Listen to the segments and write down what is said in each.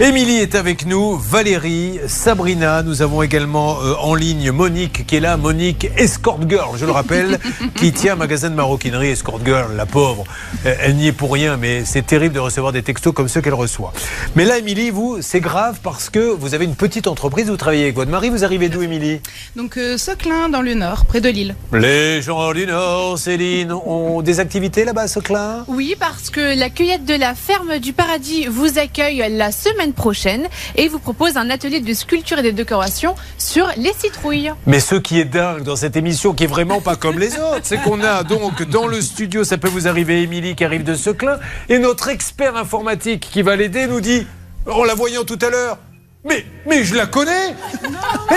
Émilie est avec nous, Valérie, Sabrina. Nous avons également euh, en ligne Monique qui est là. Monique, escort girl, je le rappelle, qui tient un magasin de maroquinerie. Escort girl, la pauvre, euh, elle n'y est pour rien, mais c'est terrible de recevoir des textos comme ceux qu'elle reçoit. Mais là, Émilie, vous, c'est grave parce que vous avez une petite entreprise, vous travaillez avec votre mari. Vous arrivez d'où, Émilie? Donc, euh, Soclin, dans le nord, près de Lille. Les gens du Nord, Céline, ont des activités là-bas à Soclin? Oui, parce que la cueillette de la ferme du paradis vous accueille la semaine prochaine et vous propose un atelier de sculpture et de décoration sur les citrouilles. Mais ce qui est dingue dans cette émission, qui est vraiment pas comme les autres, c'est qu'on a donc dans le studio, ça peut vous arriver, Émilie qui arrive de Seclin, et notre expert informatique qui va l'aider nous dit, en la voyant tout à l'heure, mais, mais je la connais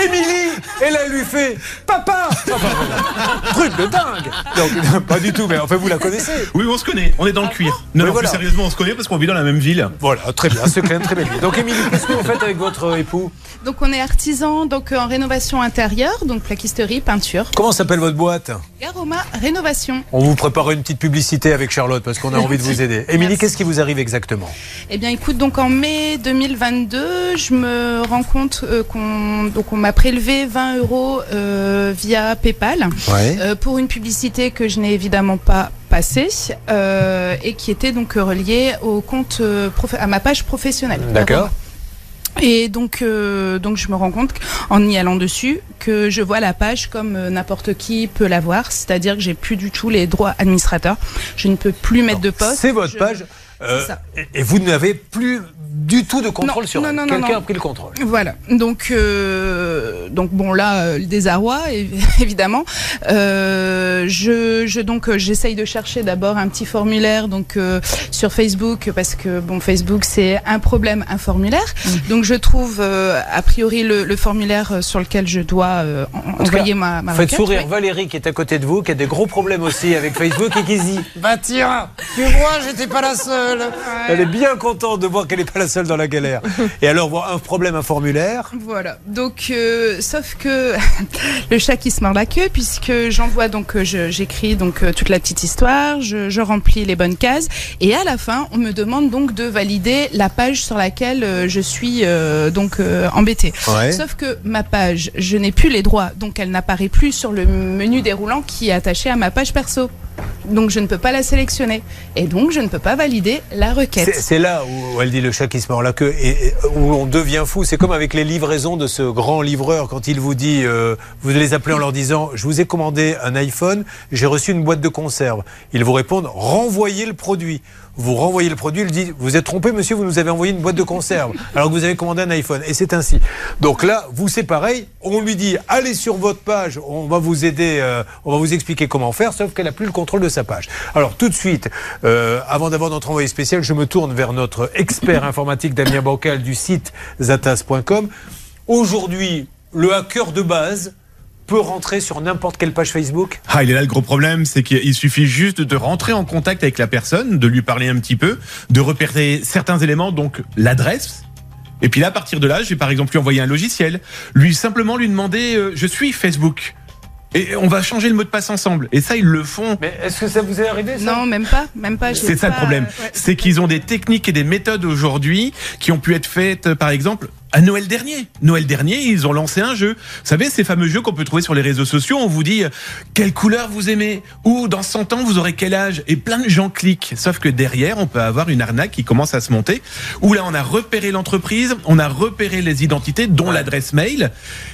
Émilie Et là, elle lui fait Papa Truc de dingue Donc, pas du tout, mais enfin, vous la connaissez Oui, on se connaît, on est dans le cuir. Non, Mais non, voilà. plus sérieusement, on se connaît parce qu'on vit dans la même ville. Voilà, très bien, c'est quand même très belle vie. Donc, Émilie, qu'est-ce que vous faites avec votre époux? Donc, on est artisan donc, en rénovation intérieure, donc plaquisterie, peinture. Comment s'appelle votre boîte? Garoma Rénovation. On vous prépare une petite publicité avec Charlotte parce qu'on a envie de vous aider. Émilie, qu'est-ce qui vous arrive exactement? Eh bien, écoute, donc en mai 2022, je me rends compte euh, qu'on donc on m'a prélevé 20 euros euh, via PayPal Ouais. euh, pour une publicité que je n'ai évidemment pas passée euh, et qui était donc reliée au compte euh, à ma page professionnelle. D'accord. Et donc, euh, donc je me rends compte en y allant dessus que je vois la page comme euh, n'importe qui peut la voir, c'est-à-dire que j'ai plus du tout les droits administrateurs. Je ne peux plus mettre de poste. C'est votre Je- page. Euh, et et vous n'avez plus du tout de contrôle Non, sur non, elle. non, non, Quelqu'un non. a pris le contrôle. Voilà. Donc, euh, donc bon là, euh, le désarroi, évi- évidemment. Euh, je, je donc euh, j'essaye de chercher d'abord un petit formulaire donc euh, sur Facebook parce que bon Facebook c'est un problème, un formulaire. Donc je trouve euh, a priori le, le formulaire sur lequel je dois euh, en- En tout cas, envoyer ma, ma Faites requête, sourire oui. Valérie qui est à côté de vous, qui a des gros problèmes aussi avec Facebook et qui se dit Bah tiens, tu vois, j'étais pas la seule. Elle est bien contente de voir qu'elle n'est pas la seule dans la galère. Et alors, voir un problème, un formulaire. Voilà. Donc, euh, sauf que le chat qui se mord la queue, puisque j'envoie donc, euh, j'écris donc euh, toute la petite histoire, je, je remplis les bonnes cases, et à la fin, on me demande donc de valider la page sur laquelle euh, je suis euh, donc euh, embêtée. Ouais. Sauf que ma page, je n'ai plus les droits, donc elle n'apparaît plus sur le menu déroulant qui est attaché à ma page perso. Donc je ne peux pas la sélectionner, et donc je ne peux pas valider la requête. C'est là où elle dit le chat qui se où on devient fou. C'est comme avec les livraisons de ce grand livreur quand il vous dit, euh, vous les appelez en leur disant, je vous ai commandé un iPhone, j'ai reçu une boîte de conserve. Ils vous répondent, renvoyez le produit. Vous renvoyez le produit, il dit, vous êtes trompé monsieur, vous nous avez envoyé une boîte de conserve alors que vous avez commandé un iPhone. Et c'est ainsi. Donc là, vous c'est pareil, on lui dit, allez sur votre page, on va vous aider, euh, on va vous expliquer comment faire, sauf qu'elle n'a plus le contrôle de sa page. Alors tout de suite, euh, avant d'avoir notre envoyé spécial, je me tourne vers notre expert informatique Damien Bancal du site zatas.com. Aujourd'hui, le hacker de base peut rentrer sur n'importe quelle page Facebook Ah, il est là le gros problème, c'est qu'il suffit juste de rentrer en contact avec la personne, de lui parler un petit peu, de repérer certains éléments, donc l'adresse. Et puis là, à partir de là, je vais par exemple lui envoyer un logiciel, lui simplement lui demander euh, je suis Facebook. Et on va changer le mot de passe ensemble. Et ça, ils le font. Mais est-ce que ça vous est arrivé ça? Non, même pas, même pas. j'ai C'est ça le problème. ouais. C'est qu'ils ont des techniques et des méthodes aujourd'hui qui ont pu être faites, euh, par exemple, à Noël dernier. Noël dernier, ils ont lancé un jeu. Vous savez, ces fameux jeux qu'on peut trouver sur les réseaux sociaux, on vous dit euh, quelle couleur vous aimez ou dans 100 ans vous aurez quel âge et plein de gens cliquent. Sauf que derrière, on peut avoir une arnaque qui commence à se monter où là on a repéré l'entreprise, on a repéré les identités dont l'adresse mail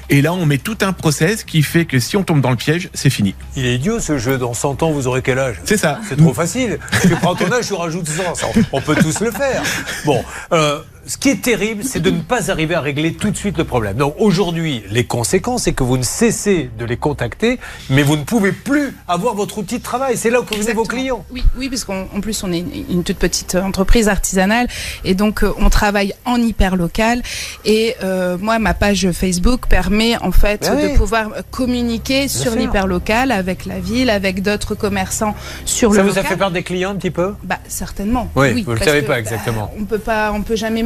et là on met tout un process qui fait que si on tombe dans le piège, c'est fini. Il est idiot ce jeu. Dans 100 ans, vous aurez quel âge? C'est ça. C'est trop facile. Tu prends ton âge, tu rajoutes 100. Ça, On peut tous le faire. Bon, euh, ce qui est terrible, c'est de ne pas arriver à régler tout de suite le problème. Donc aujourd'hui, les conséquences, c'est que vous ne cessez de les contacter, mais vous ne pouvez plus avoir votre outil de travail. C'est là que vous venez vos clients. Oui, oui, parce qu'en en plus on est une, toute petite entreprise artisanale et donc euh, on travaille en hyper local et euh, moi ma page Facebook permet en fait Ben de pouvoir communiquer sur l'hyper local avec la ville, avec d'autres commerçants sur Ça le vous a local. fait perdre des clients un petit peu? Bah certainement. Oui, vous le parce savez que, pas bah, exactement. on peut pas, on peut jamais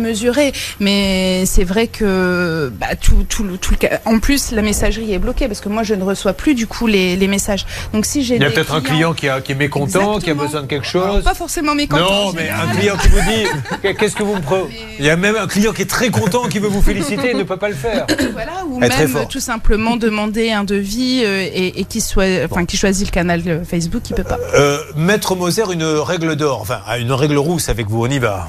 Mais c'est vrai que bah, tout, tout, tout le En plus, la messagerie est bloquée parce que moi, je ne reçois plus du coup les, les messages. Donc si j'ai Il y a peut-être un client qui, a- qui est mécontent, qui a besoin de quelque Alors, chose. pas forcément mécontent. Non, mais un client qui vous dit qu'est-ce que vous me pre... Il y a même un client qui est très content, qui veut vous féliciter et ne peut pas le faire. Voilà, ou même tout simplement demander un devis euh, et, et qui soit, enfin, qui choisit le canal euh, Facebook, il peut pas. Euh, Maître Moser, une règle d'or, enfin une règle rousse avec vous, on y va.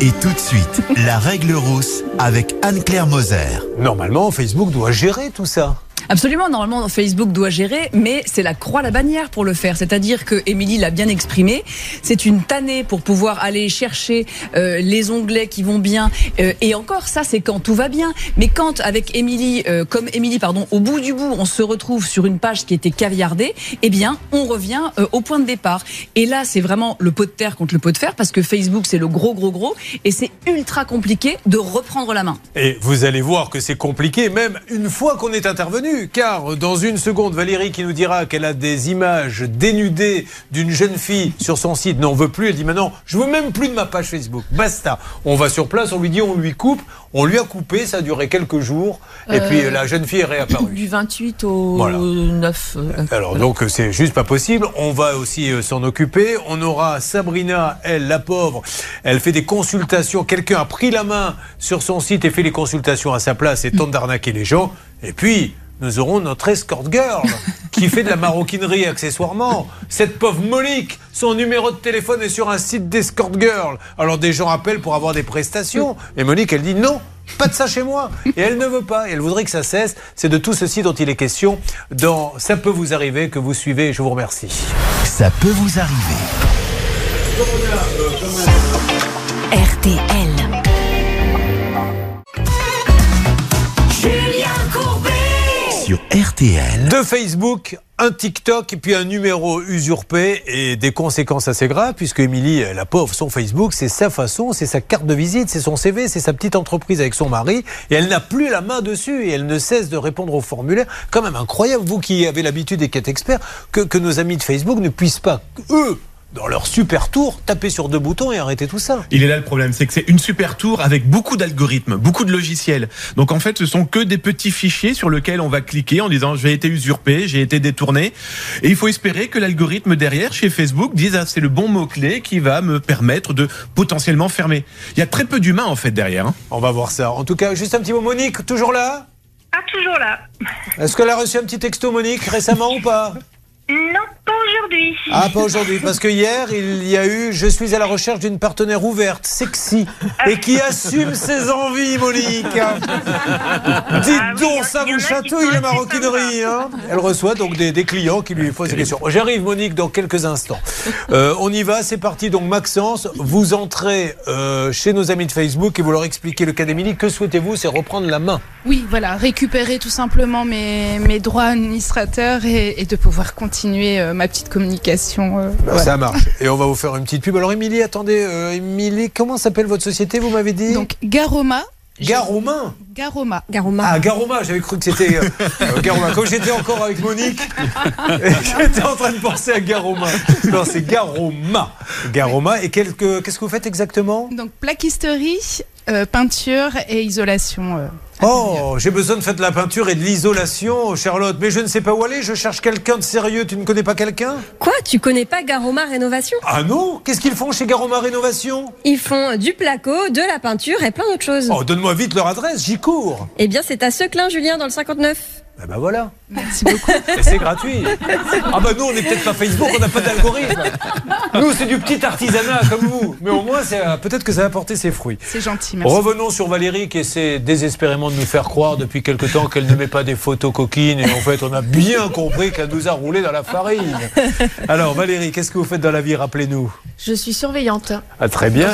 Et tout de suite, la règle rousse avec Anne-Claire Moser. Normalement, Facebook doit gérer tout ça. Absolument, normalement Facebook doit gérer, mais c'est la croix la bannière pour le faire. C'est-à-dire que Émilie l'a bien exprimé, c'est une tannée pour pouvoir aller chercher euh, les onglets qui vont bien. Euh, et encore, ça c'est quand tout va bien. Mais quand avec Émilie, euh, comme Émilie, pardon, au bout du bout, on se retrouve sur une page qui était caviardée, eh bien, on revient au point de départ. Et là, c'est vraiment le pot de terre contre le pot de fer, parce que Facebook c'est le gros, gros, gros, et c'est ultra compliqué de reprendre la main. Et vous allez voir que c'est compliqué, même une fois qu'on est intervenu, car dans une seconde, Valérie qui nous dira qu'elle a des images dénudées d'une jeune fille sur son site n'en veut plus. Elle dit maintenant, je veux même plus de ma page Facebook. Basta. On va sur place, on lui dit, on lui coupe. On lui a coupé, ça a duré quelques jours. Et Euh, puis la jeune fille est réapparue. Du 28 au Voilà. 9. euh, Alors donc euh, c'est juste pas possible. On va aussi euh, s'en occuper. On aura Sabrina, elle, la pauvre, elle fait des consultations. Quelqu'un a pris la main sur son site et fait les consultations à sa place et tente d'arnaquer les gens. Et puis nous aurons notre escort girl qui fait de la maroquinerie accessoirement. Cette pauvre Monique, son numéro de téléphone est sur un site d'escort girl. Alors des gens appellent pour avoir des prestations. Et Monique, elle dit non. Pas de ça chez moi. Et elle ne veut pas. Et elle voudrait que ça cesse. C'est de tout ceci dont il est question dans Ça peut vous arriver que vous suivez. Je vous remercie. Ça peut vous arriver. RTL. RTL. De Facebook, un TikTok et puis un numéro usurpé et des conséquences assez graves puisque Émilie, la pauvre, son Facebook, c'est sa façon, c'est sa carte de visite, c'est son CV, c'est sa petite entreprise avec son mari et elle n'a plus la main dessus et elle ne cesse de répondre aux formulaires. Quand même incroyable, vous qui avez l'habitude et qui êtes expert, que, que nos amis de Facebook ne puissent pas, eux, dans leur super tour, taper sur deux boutons et arrêter tout ça. Il est là le problème, c'est que c'est une super tour avec beaucoup d'algorithmes, beaucoup de logiciels. Donc en fait, ce sont que des petits fichiers sur lesquels on va cliquer en disant j'ai été usurpé, j'ai été détourné. Et il faut espérer que l'algorithme derrière, chez Facebook, dise ah, c'est le bon mot-clé qui va me permettre de potentiellement fermer. Il y a très peu d'humains en fait derrière. hein. On va voir ça. En tout cas, juste un petit mot. Monique, toujours là? Ah, toujours là. Est-ce qu'elle a reçu un petit texto, Monique, récemment ou pas? Non, pas aujourd'hui. Ah, pas aujourd'hui, parce que hier, il y a eu Je suis à la recherche d'une partenaire ouverte, sexy, et qui assume ses envies, Monique. Dites Ah oui, donc, ça il y en vous chatouille, la maroquinerie. Hein? Elle reçoit donc des, des clients qui lui posent des questions. J'arrive, Monique, dans quelques instants. Euh, on y va, c'est parti. Donc, Maxence, vous entrez euh, chez nos amis de Facebook et vous leur expliquez le cas d'Émilie. Que souhaitez-vous C'est reprendre la main? Oui, voilà, récupérer tout simplement mes, mes droits administrateurs et, et de pouvoir continuer euh, ma petite communication. euh, Ben, voilà. Ça marche. Et on va vous faire une petite pub. Alors, Émilie, attendez, euh, Émilie, comment s'appelle votre société, vous m'avez dit? Donc Garoma. Mains Garoma? Garoma. Ah, Garoma, j'avais cru que c'était euh, euh, Garoma. Comme j'étais encore avec Monique, j'étais en train de penser à Garoma. Non, c'est Garoma. Garoma. Et qu'est-ce que vous faites exactement? Donc plaquisterie, euh, peinture et isolation. euh, Oh, j'ai besoin de faire de la peinture et de l'isolation, Charlotte. Mais je ne sais pas où aller. Je cherche quelqu'un de sérieux. Tu ne connais pas quelqu'un? Quoi? Tu connais pas Garoma Rénovation? Ah non Qu'est-ce qu'ils font chez Garoma Rénovation? Ils font du placo, de la peinture et plein d'autres choses. Oh, donne-moi vite leur adresse. J'y cours. Eh bien, c'est à Seclin, Julien, dans le 59. Eh ben voilà. Merci beaucoup. Et c'est gratuit. Ah bah nous, on n'est peut-être pas Facebook, on n'a pas d'algorithme. Nous, c'est du petit artisanat comme vous. Mais au moins, c'est, euh, peut-être que ça va porter ses fruits. C'est gentil, merci. Revenons sur Valérie qui essaie désespérément de nous faire croire depuis quelque temps qu'elle ne met pas des photos coquines. Et en fait, on a bien compris qu'elle nous a roulé dans la farine. Alors Valérie, qu'est-ce que vous faites dans la vie Rappelez-nous? Je suis surveillante. Ah, très bien.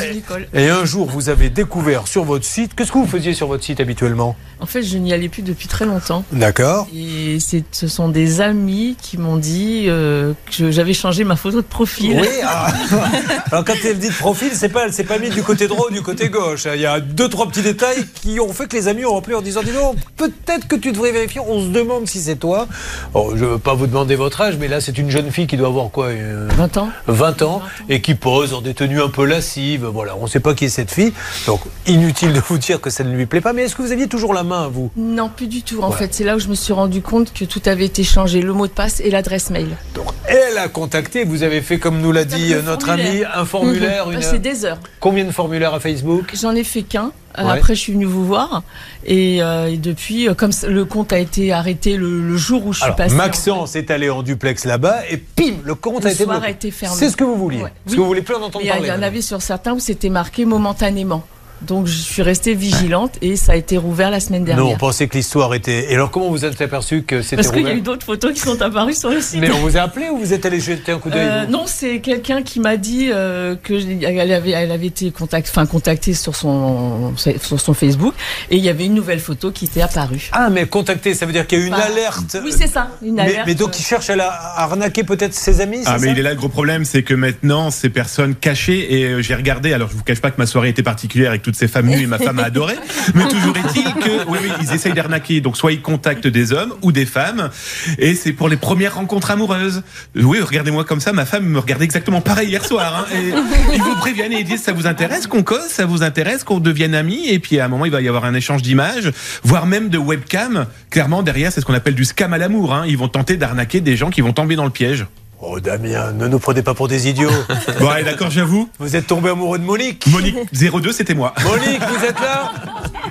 Et un jour, vous avez découvert sur votre site. Qu'est-ce que vous faisiez sur votre site habituellement? En fait, je n'y allais plus depuis très longtemps. D'accord. Et ce sont des amis qui m'ont dit euh, que j'avais changé ma photo de profil. Oui, ah. alors quand elle dit de profil, c'est pas, elle s'est pas mis du côté droit ou du côté gauche. Il y a deux, trois petits détails qui ont fait que les amis ont appelé en disant Dis donc, peut-être que tu devrais vérifier. On se demande si c'est toi. Bon, je veux pas vous demander votre âge, mais là, c'est une jeune fille qui doit avoir quoi euh, 20 ans. 20 ans et qui pose en des tenues un peu lascives. Voilà, on ne sait pas qui est cette fille. Donc, inutile de vous dire que ça ne lui plaît pas. Mais est-ce que vous aviez toujours la main, vous? Non, plus du tout. En fait, c'est là où je me suis rendu compte que tout avait été changé, le mot de passe et l'adresse mail. Donc, elle a contacté. Vous avez fait, comme nous l'a dit euh, notre ami, un formulaire. Mhm. une- C'est des heures. Combien de formulaires à Facebook? J'en ai fait qu'un. Euh, Ouais. Après, je suis venue vous voir. Et, euh, et depuis, euh, comme le compte a été arrêté le, le jour où je suis Alors, passée. Maxence est allé en duplex là-bas et pim, le compte Le a été a été fermé. C'est ce que vous vouliez. Ouais. Oui. que vous voulez plus en entendre parler. il y en avait sur certains où c'était marqué momentanément. Donc je suis restée vigilante et ça a été rouvert la semaine dernière. Non, on pensait que l'histoire était. Et alors, comment vous êtes aperçu que c'était Parce qu'il y a rouvert eu d'autres photos qui sont apparues sur le site. Mais on vous a appelé ou vous êtes allé jeter un coup d'œil Euh, non, c'est quelqu'un qui m'a dit euh, que elle avait, elle avait été contact, enfin, contactée sur son, sur son Facebook et il y avait une nouvelle photo qui était apparue. Ah, mais contacter, ça veut dire qu'il y a une Bah, alerte. Oui, c'est ça, une alerte. mais donc, il cherche à, la- à arnaquer peut-être ses amis Ah mais ça il est là le gros problème, c'est que maintenant ces personnes cachées et euh, j'ai regardé. Alors je vous cache pas que ma soirée était particulière avec toutes ces femmes nues et ma femme a adoré. Mais toujours est-il que oui oui ils essayent d'arnaquer. Donc soit ils contactent des hommes ou des femmes et c'est pour les premières rencontres amoureuses. Oui regardez-moi comme ça, ma femme me regardait exactement pareil hier soir. hein. et ils vous préviennent et ils disent ça vous intéresse qu'on cause, ça vous intéresse qu'on devienne amis? Et puis à un moment il va y avoir un échange d'images, voire même de webcam. Clairement derrière c'est ce qu'on appelle du scam à l'amour. hein. Ils vont tenter d'arnaquer des gens qui vont tomber dans le piège. Oh, Damien, ne nous prenez pas pour des idiots. Bon, allez, d'accord, j'avoue. vous êtes tombé amoureux de Monique. Monique 02, c'était moi. Monique, vous êtes là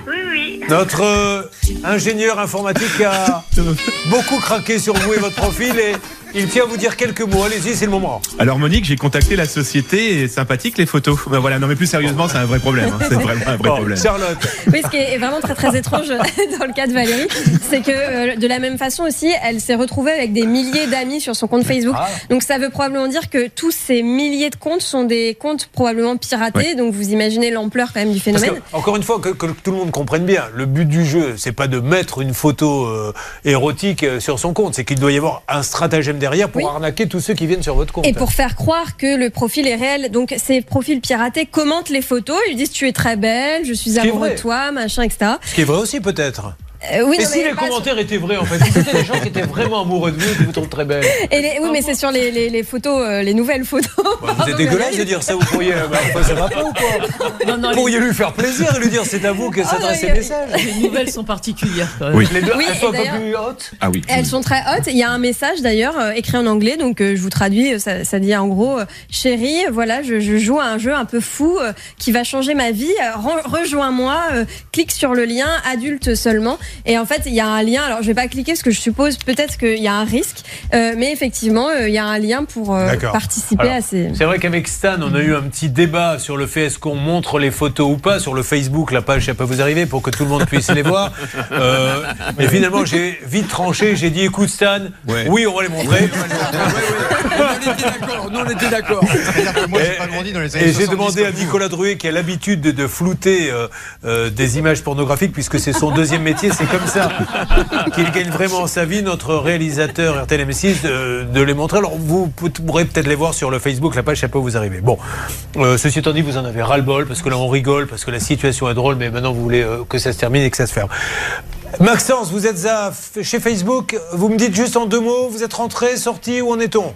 Oui, oui. Notre euh, ingénieur informatique a beaucoup craqué sur vous et votre profil et il tient à vous dire quelques mots. Allez-y, c'est le moment. Alors Monique, j'ai contacté la société et sympathique les photos. Ben voilà, non mais plus sérieusement, c'est un vrai problème. hein. C'est vraiment un vrai Bon, problème. Charlotte, Oui, ce qui est vraiment très très étrange dans le cas de Valérie, c'est que euh, de la même façon aussi, elle s'est retrouvée avec des milliers d'amis sur son compte Facebook. Ah. Donc ça veut probablement dire que tous ces milliers de comptes sont des comptes probablement piratés. Donc vous imaginez l'ampleur quand même du parce phénomène. que, encore une fois, que, que tout le monde comprenne bien, le but du jeu, c'est pas de mettre une photo euh, érotique euh, sur son compte, c'est qu'il doit y avoir un stratagème derrière pour Oui. arnaquer tous ceux qui viennent sur votre compte. Et pour faire croire que le profil est réel, donc ces profils piratés commentent les photos, ils disent tu es très belle, je suis amoureux de toi, machin, etc. Ce qui est vrai aussi peut-être. Euh, oui, Et non, si mais les pas sur- commentaires étaient vrais en fait, si c'était des gens qui étaient vraiment amoureux de vous et qui vous trouvent très belle. Et les- oui, mais c'est sur les, les, les photos, euh, les nouvelles photos. Bah, vous êtes dégueulasse de dire ça, vous pourriez. euh, bah, ça va pas ou quoi Non, non, Vous les, pourriez lui faire plaisir et lui dire c'est à vous que s'adressent non, ces messages. les nouvelles sont particulières. quand même. Oui. Les deux, Oui, elles sont un peu plus hautes. Ah oui. Elles sont très hautes. Il y a un message d'ailleurs euh, écrit en anglais, donc euh, je vous traduis. euh, Ça, ça dit en gros, euh, chérie, voilà, je, je joue à un jeu un peu fou euh, qui va changer ma vie. Re- Rejoins-moi, euh, clique sur le lien, adulte seulement. Et en fait, il y a un lien. Alors, je vais pas cliquer parce que je suppose peut-être qu'il y a un risque, euh, mais effectivement, euh, il y a un lien pour euh, participer Alors, à ces. C'est vrai qu'avec Stan, on a eu un petit débat sur le fait est-ce qu'on montre les photos ou pas sur le Facebook, la page, ça peut vous arriver pour que tout le monde puisse les voir. Euh, mais finalement, j'ai vite tranché, j'ai dit écoute Stan, Ouais. oui, on va les montrer. On était d'accord, nous on était d'accord. C'est-à-dire que moi j'ai pas grandi dans les années Et j'ai 70 demandé à. Nicolas Druet, qui a l'habitude de, de flouter euh, euh, des images pornographiques, puisque c'est son deuxième métier, c'est comme ça qu'il gagne vraiment sa vie, notre réalisateur RTL M6, de, les montrer. Alors vous pourrez peut-être les voir sur le Facebook, la page, ça peut vous arriver. Bon, euh, ceci étant dit, vous en avez ras-le-bol, parce que là on rigole, parce que la situation est drôle, mais maintenant vous voulez euh, que ça se termine et que ça se ferme. Maxence, vous êtes chez Facebook, vous me dites juste en deux mots, vous êtes rentré, sorti, où en est-on?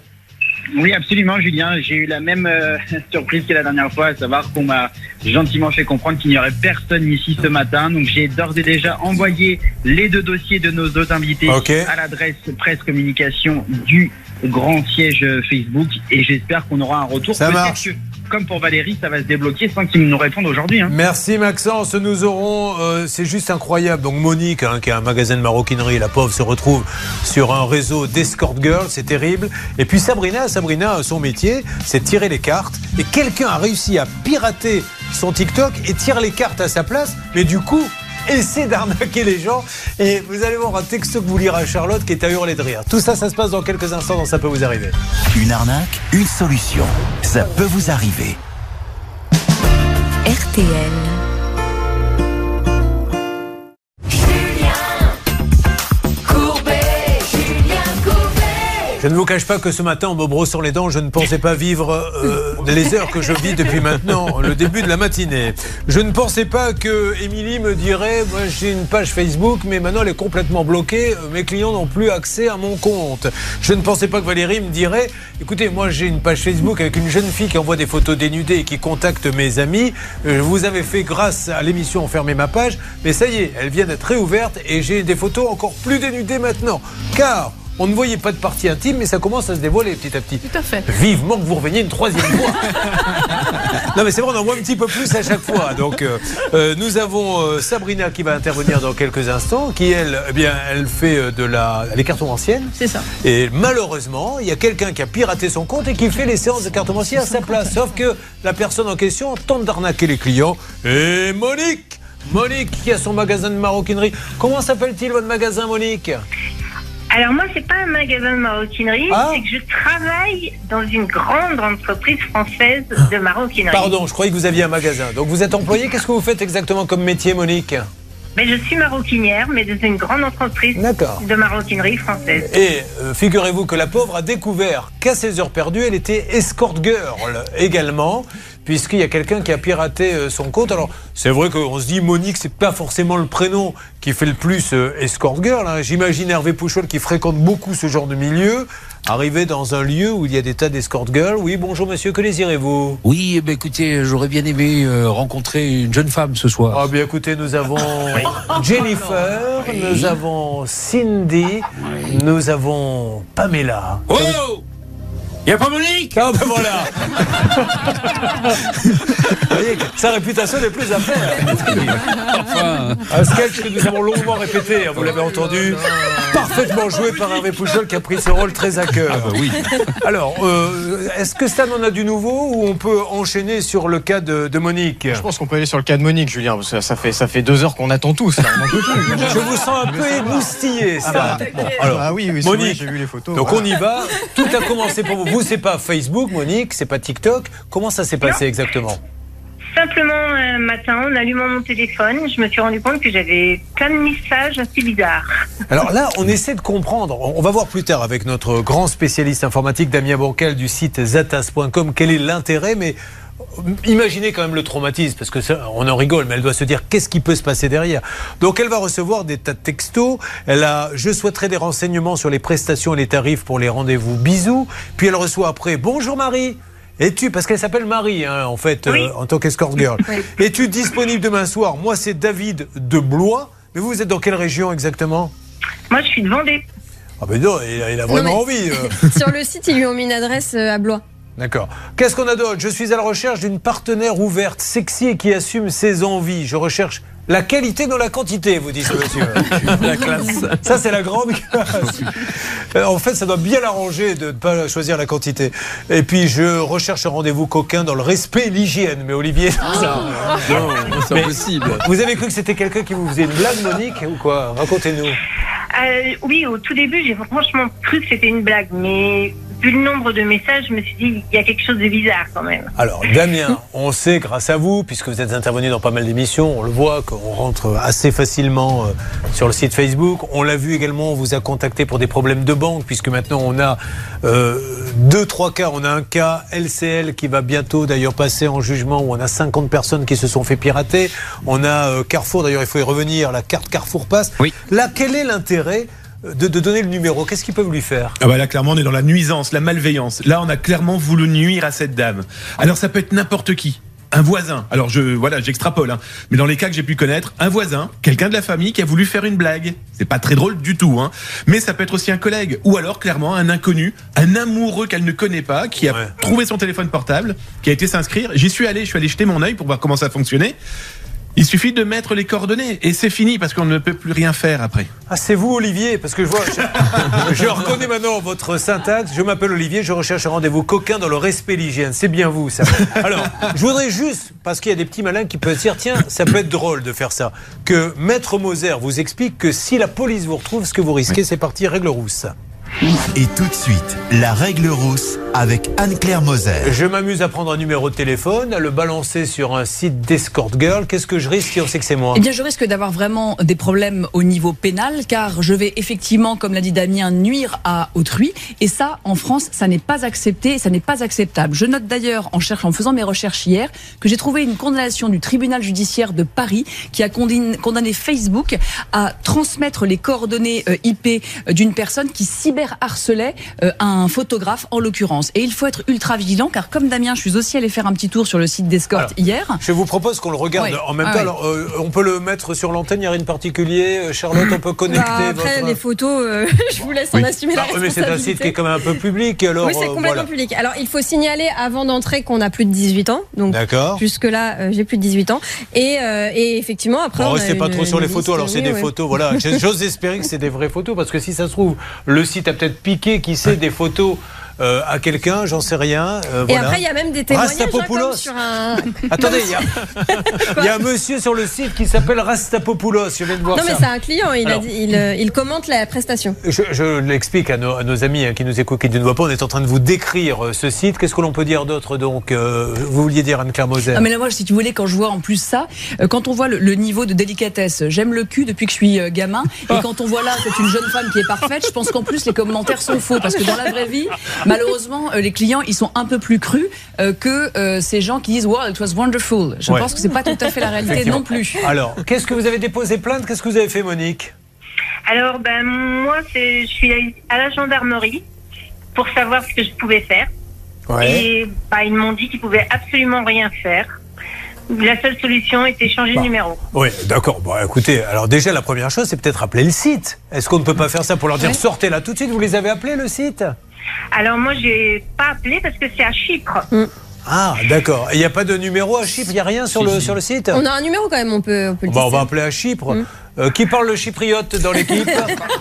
Oui, absolument, Julien. J'ai eu la même euh, surprise que la dernière fois, à savoir qu'on m'a gentiment fait comprendre qu'il n'y aurait personne ici ce matin. Donc, j'ai d'ores et déjà envoyé les deux dossiers de nos autres invités à l'adresse presse communication du grand siège Facebook et j'espère qu'on aura un retour. Ça marche. que, comme pour Valérie, ça va se débloquer sans qu'ils nous répondent aujourd'hui. hein. Merci Maxence, nous aurons, euh, c'est juste incroyable. Donc Monique, hein, qui a un magasin de maroquinerie, la pauvre se retrouve sur un réseau d'escort girls, c'est terrible. Et puis Sabrina, Sabrina, son métier, c'est tirer les cartes. Et quelqu'un a réussi à pirater son TikTok et tire les cartes à sa place. Mais du coup, essaie d'arnaquer les gens. Et vous allez voir un texte que vous lira à Charlotte qui est à hurler de rire. Tout ça, ça se passe dans quelques instants dans Ça peut vous arriver. Une arnaque, une solution. Ça peut vous arriver. RTL. Je ne vous cache pas que ce matin, en me brossant les dents, je ne pensais pas vivre euh, les heures que je vis depuis maintenant, le début de la matinée. Je ne pensais pas que Émilie me dirait, moi j'ai une page Facebook, mais maintenant elle est complètement bloquée, mes clients n'ont plus accès à mon compte. Je ne pensais pas que Valérie me dirait, écoutez, moi j'ai une page Facebook avec une jeune fille qui envoie des photos dénudées et qui contacte mes amis. Euh, Vous avez fait grâce à l'émission enfermer ma page, mais ça y est, elle vient d'être réouverte et j'ai des photos encore plus dénudées maintenant. Car on ne voyait pas de partie intime, mais ça commence à se dévoiler petit à petit. Tout à fait. Vivement que vous reveniez une troisième fois. non mais c'est vrai, on en voit un petit peu plus à chaque fois. Donc euh, euh, nous avons euh, Sabrina qui va intervenir dans quelques instants, qui elle, eh bien, elle fait de la, les cartons anciennes. C'est ça. Et malheureusement, il y a quelqu'un qui a piraté son compte et qui fait les séances de cartomancie à sa place. Sauf que la personne en question tente d'arnaquer les clients. Et Monique Monique qui a son magasin de maroquinerie. Comment s'appelle-t-il votre magasin, Monique? Alors moi, c'est pas un magasin de maroquinerie, Ah. c'est que je travaille dans une grande entreprise française de maroquinerie. Pardon, je croyais que vous aviez un magasin. Donc vous êtes employé. Qu'est-ce que vous faites exactement comme métier, Monique? Mais je suis maroquinière, mais dans une grande entreprise de maroquinerie française. Et euh, figurez-vous que la pauvre a découvert qu'à ses heures perdues, elle était escort girl également, puisqu'il y a quelqu'un qui a piraté euh, son compte. Alors, c'est vrai qu'on se dit Monique, c'est pas forcément le prénom qui fait le plus euh, escort girl. hein. J'imagine Hervé Pouchol qui fréquente beaucoup ce genre de milieu, arriver dans un lieu où il y a des tas d'escort girls. Oui, bonjour monsieur, que désirez-vous? Oui, eh ben, écoutez, j'aurais bien aimé euh, rencontrer une jeune femme ce soir. Ah bien écoutez, nous avons Jennifer, nous avons Cindy, nous avons Pamela. Oh Y a pas Monique Ah ben voilà Vous voyez que sa réputation n'est plus à faire. Enfin, Un sketch que nous avons longuement répété, hein, vous l'avez entendu, parfaitement joué par Hervé Pouchol qui a pris ce rôle très à cœur. bah oui. Alors, euh, est-ce que Stan en a du nouveau ou on peut enchaîner sur le cas de, de Monique? Je pense qu'on peut aller sur le cas de Monique, Julien, parce que ça fait, ça fait deux heures qu'on attend tous. Là, on en peut plus. Je vous sens un peu émoustillé, Stan. Ah, Bon, alors, ah oui, oui, c'est vrai, Monique, j'ai vu les photos. donc voilà. on y va. Tout a commencé pour vous. Vous, c'est pas Facebook, Monique, c'est pas TikTok. Comment ça s'est passé exactement? Simplement, un matin, en allumant mon téléphone, je me suis rendu compte que j'avais plein de messages assez bizarres. Alors là, on essaie de comprendre. On va voir plus tard avec notre grand spécialiste informatique Damien Bourcal du site zatas.com quel est l'intérêt, mais euh, imaginez quand même le traumatisme, parce que ça, on en rigole, mais elle doit se dire qu'est-ce qui peut se passer derrière? Donc elle va recevoir des tas de textos. Elle a, je souhaiterais des renseignements sur les prestations et les tarifs pour les rendez-vous. Bisous. Puis elle reçoit après, bonjour Marie. Es-tu, parce qu'elle s'appelle Marie, hein, en fait, Oui. euh, en tant qu'escort girl. Es-tu disponible demain soir? Moi, c'est David de Blois. Mais vous, vous êtes dans quelle région exactement? Moi, je suis de Vendée. ah ben non, il a, il a vraiment envie. euh. Sur le site, ils lui ont mis une adresse euh, à Blois. D'accord. Qu'est-ce qu'on a d'autre? Je suis à la recherche d'une partenaire ouverte, sexy et qui assume ses envies. Je recherche la qualité dans la quantité, vous dites monsieur. la classe. Ça, c'est la grande classe. Euh, En fait, ça doit bien l'arranger de ne pas choisir la quantité. Et puis, je recherche un rendez-vous coquin dans le respect et l'hygiène. Mais Olivier, ça. Non, c'est impossible. Vous avez cru que c'était quelqu'un qui vous faisait une blague, Monique, ou quoi? Racontez-nous. Euh, oui, au tout début, j'ai franchement cru que c'était une blague, mais vu le nombre de messages, je me suis dit, il y a quelque chose de bizarre quand même. Alors, Damien, on sait grâce à vous, puisque vous êtes intervenu dans pas mal d'émissions, on le voit qu'on rentre assez facilement euh, sur le site Facebook. On l'a vu également, on vous a contacté pour des problèmes de banque, puisque maintenant on a euh, deux, trois cas. On a un cas LCL qui va bientôt d'ailleurs passer en jugement, où on a 50 personnes qui se sont fait pirater. On a euh, Carrefour, d'ailleurs il faut y revenir, la carte Carrefour passe. Oui. Là, quel est l'intérêt de, de donner le numéro Qu'est-ce qu'ils peuvent lui faire? Ah bah là, clairement, on est dans la nuisance, la malveillance. Là, on a clairement voulu nuire à cette dame. Alors, ça peut être n'importe qui. Un voisin. Alors, je, voilà, j'extrapole, hein. Mais dans les cas que j'ai pu connaître, un voisin, quelqu'un de la famille qui a voulu faire une blague. C'est pas très drôle du tout, hein. Mais ça peut être aussi un collègue. Ou alors, clairement, un inconnu, un amoureux qu'elle ne connaît pas, qui a Ouais. trouvé son téléphone portable, qui a été s'inscrire. J'y suis allé, je suis allé jeter mon œil pour voir comment ça fonctionnait. Il suffit de mettre les coordonnées et c'est fini parce qu'on ne peut plus rien faire après. Ah, c'est vous, Olivier, parce que je vois. Je, je reconnais maintenant votre syntaxe. Je m'appelle Olivier, je recherche un rendez-vous coquin dans le respect l'hygiène. C'est bien vous, ça. Alors, je voudrais juste, parce qu'il y a des petits malins qui peuvent dire tiens, ça peut être drôle de faire ça, que Maître Moser vous explique que si la police vous retrouve, ce que vous risquez, c'est parti, règle rousse. Et tout de suite, la règle rousse avec Anne-Claire Moser. Je m'amuse à prendre un numéro de téléphone, à le balancer sur un site d'escort girl. Qu'est-ce que je risque si on sait que c'est moi Eh bien, je risque d'avoir vraiment des problèmes au niveau pénal, car je vais effectivement, comme l'a dit Damien, nuire à autrui. Et ça, en France, ça n'est pas accepté, ça n'est pas acceptable. Je note d'ailleurs, en, cherchant, en faisant mes recherches hier, que j'ai trouvé une condamnation du tribunal judiciaire de Paris qui a condamné, Facebook à transmettre les coordonnées euh, IP euh, d'une personne qui cyberharcelait euh, un photographe, en l'occurrence. Et il faut être ultra vigilant, car comme Damien, je suis aussi allé faire un petit tour sur le site d'Escort hier. Je vous propose qu'on le regarde en même Ah temps. Alors, euh, on peut le mettre sur l'antenne, il n'y a rien de particulier. Euh, Charlotte, on peut connecter Bah, après, votre... les photos, euh, je vous laisse en assumer Bah, la mais c'est un site qui est quand même un peu public. Alors, oui, c'est complètement voilà. public. Alors, il faut signaler avant d'entrer qu'on a plus de 18 ans. Donc, D'accord. jusque-là, j'ai plus de 18 ans. Et, et effectivement, après. Bon, on restez pas une- trop sur les photos. Alors, c'est des photos. Voilà. J'ose espérer que c'est des vraies photos parce que si ça se trouve, le site a peut-être piqué, qui sait, des photos euh, à quelqu'un, j'en sais rien. euh, Et voilà. après, il y a même des témoignages hein, Rastapopoulos. comme sur un. Attendez, il y, a... il y a un monsieur sur le site qui s'appelle Rastapopoulos. Je viens de voir Non, ça. mais c'est un client. Il, a Alors. dit- il, euh, il commente la prestation. Je, je l'explique à nos, à nos amis hein, qui nous écoutent, qui ne nous voient pas. On est en train de vous décrire ce site. Qu'est-ce que l'on peut dire d'autre donc euh, Vous vouliez dire Anne-Claire Moser Ah mais là moi si tu voulais quand je vois en plus ça euh, quand on voit le, le niveau de délicatesse j'aime le cul depuis que je suis euh, gamin et quand on voit là c'est une jeune femme qui est parfaite je pense qu'en plus les commentaires sont faux parce que dans la vraie vie malheureusement euh, les clients ils sont un peu plus crus euh, que euh, ces gens qui disent wow it was wonderful je Ouais. pense que c'est pas tout à fait la réalité non plus Alors, qu'est-ce que vous avez déposé plainte? Qu'est-ce que vous avez fait, Monique? Alors, ben, moi, je suis allée à la gendarmerie pour savoir ce que je pouvais faire. Et bah, ils m'ont dit qu'ils pouvaient absolument rien faire. La seule solution était changer de numéro. Oui, d'accord. Bon, écoutez, alors déjà, la première chose, c'est peut-être appeler le site. Est-ce qu'on ne peut pas faire ça pour leur dire Ouais. sortez là tout de suite Vous les avez appelés, le site? Alors, moi, j'ai pas appelé parce que c'est à Chypre. Ah, d'accord. Il n'y a pas de numéro à Chypre? Il n'y a rien sur, Si, le, si. sur le site? On a un numéro quand même, on peut, on peut le Bah, on va appeler à Chypre. Mm. Euh, qui parle le chypriote dans l'équipe?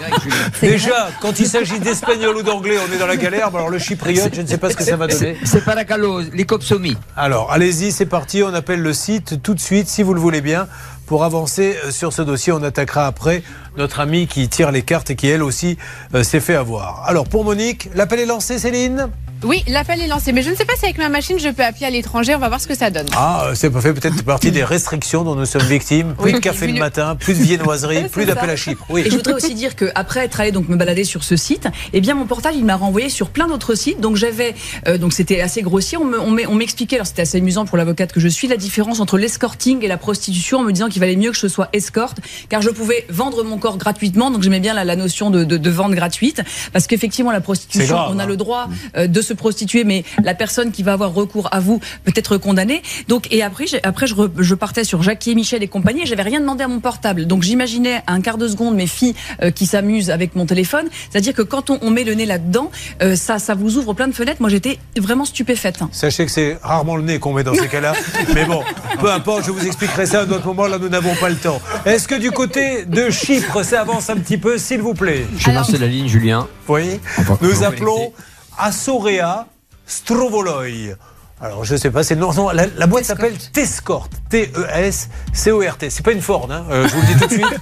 Déjà, quand il s'agit d'espagnol ou d'anglais, on est dans la galère. Bah, Alors le chypriote, je ne sais pas ce que ça va donner. C'est pas la calo, l'icopsomie. Alors, allez-y, c'est parti. On appelle le site tout de suite, si vous le voulez bien, pour avancer euh, sur ce dossier. On attaquera après notre amie qui tire les cartes et qui, elle aussi, euh, s'est fait avoir. Alors, pour Monique, l'appel est lancé, Céline Oui, l'appel est lancé, mais je ne sais pas si avec ma machine je peux appeler à l'étranger. On va voir ce que ça donne. Ah, euh, c'est pas fait peut-être partie des restrictions dont nous sommes victimes. Plus Oui, de café le matin, plus de viennoiserie, plus d'appel à Chypre. Oui. Et je voudrais aussi dire que après être allé donc me balader sur ce site, eh bien mon portable il m'a renvoyé sur plein d'autres sites. Donc j'avais euh, donc c'était assez grossier. On m'expliquait alors c'était assez amusant pour l'avocate que je suis la différence entre l'escorting et la prostitution en me disant qu'il valait mieux que je sois escorte car je pouvais vendre mon gratuitement. Donc j'aimais bien la, la notion de, de, de vente gratuite parce qu'effectivement la prostitution grave, on a hein. le droit euh, de se prostituer mais la personne qui va avoir recours à vous peut être condamnée. Donc et après après je, re- je partais sur Jackie et Michel et compagnie. et J'avais rien demandé à mon portable. Donc j'imaginais un quart de seconde mes filles euh, qui s'amusent avec mon téléphone. C'est-à-dire que quand on, on met le nez là-dedans, euh, ça ça vous ouvre plein de fenêtres. Moi j'étais vraiment stupéfaite. Sachez que c'est rarement le nez qu'on met dans ces cas-là. Mais bon, peu importe, je vous expliquerai ça à un autre moment. Là, nous n'avons pas le temps. Est-ce que du côté de Chypre, ça avance un petit peu, s'il vous plaît Je lance la ligne, Julien. Oui. Nous appelons Assorea Strovoloi. Alors, je sais pas, c'est non, non, la, la boîte s'appelle Tescort. T-E-S-C-O-R-T. C'est pas une Ford, hein, euh, je vous le dis tout de suite.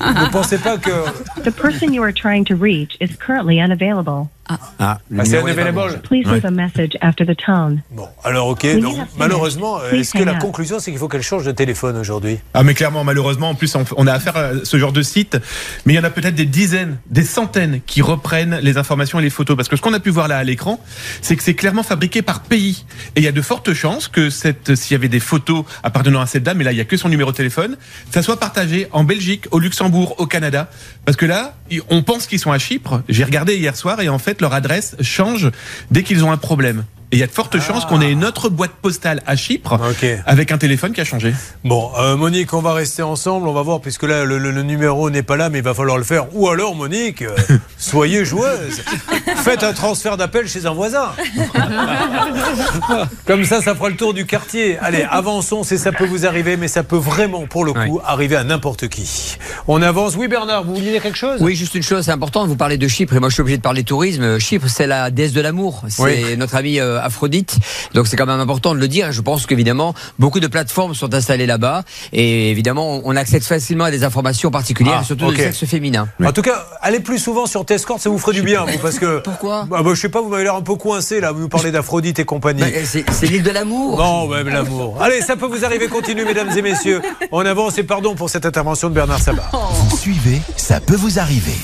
ne pensez pas que. The person you are trying to reach is currently unavailable. Ah, Ah, c'est unavailable. Please leave a message after the tone. Bon, alors ok. Finish. malheureusement, euh, est-ce que la conclusion, c'est qu'il faut qu'elle change de téléphone aujourd'hui? Ah mais clairement malheureusement en plus on, a affaire à ce genre de site mais il y en a peut-être des dizaines, des centaines qui reprennent les informations et les photos parce que ce qu'on a pu voir là à l'écran c'est que c'est clairement fabriqué par pays et il y a de fortes chances que cette s'il y avait des photos appartenant à cette dame et là il y a que son numéro de téléphone ça soit partagé en Belgique, au Luxembourg, au Canada parce que là on pense qu'ils sont à Chypre, j'ai regardé hier soir et en fait leur adresse change dès qu'ils ont un problème. Et il y a de fortes chances qu'on ait une autre boîte postale à Chypre avec un téléphone qui a changé. Bon, euh, Monique, on va rester ensemble, on va voir, puisque là, le, le- le numéro n'est pas là, mais il va falloir le faire. Ou alors, Monique, euh, soyez joueuse. Faites un transfert d'appel chez un voisin. Comme ça, ça fera le tour du quartier. Allez, avançons, c'est ça peut vous arriver, mais ça peut vraiment, pour le coup, arriver à n'importe qui. On avance. Oui, Bernard, vous vouliez dire quelque chose? Oui, juste une chose, c'est important, vous parlez de Chypre, et moi je suis obligé de parler tourisme. Chypre, c'est la déesse de l'amour. C'est Oui. notre ami euh, Aphrodite. Donc c'est quand même important de le dire. Je pense qu'évidemment, beaucoup de plateformes sont installées là-bas. Et évidemment, on accède facilement à des informations particulières, Ah, surtout ok. du sexe féminin. En tout cas, allez plus souvent sur Tescort, ça vous ferait du bien, vous, parce que. Pourquoi bah, bah, Je sais pas, vous m'avez l'air un peu coincé là, vous nous parlez d'Aphrodite et compagnie. Bah, c'est c'est l'île de l'amour. Non, même l'amour. Allez, ça peut vous arriver, continue, mesdames et messieurs. On avance et pardon pour cette intervention de Bernard Sabat. Vous suivez, ça peut vous arriver.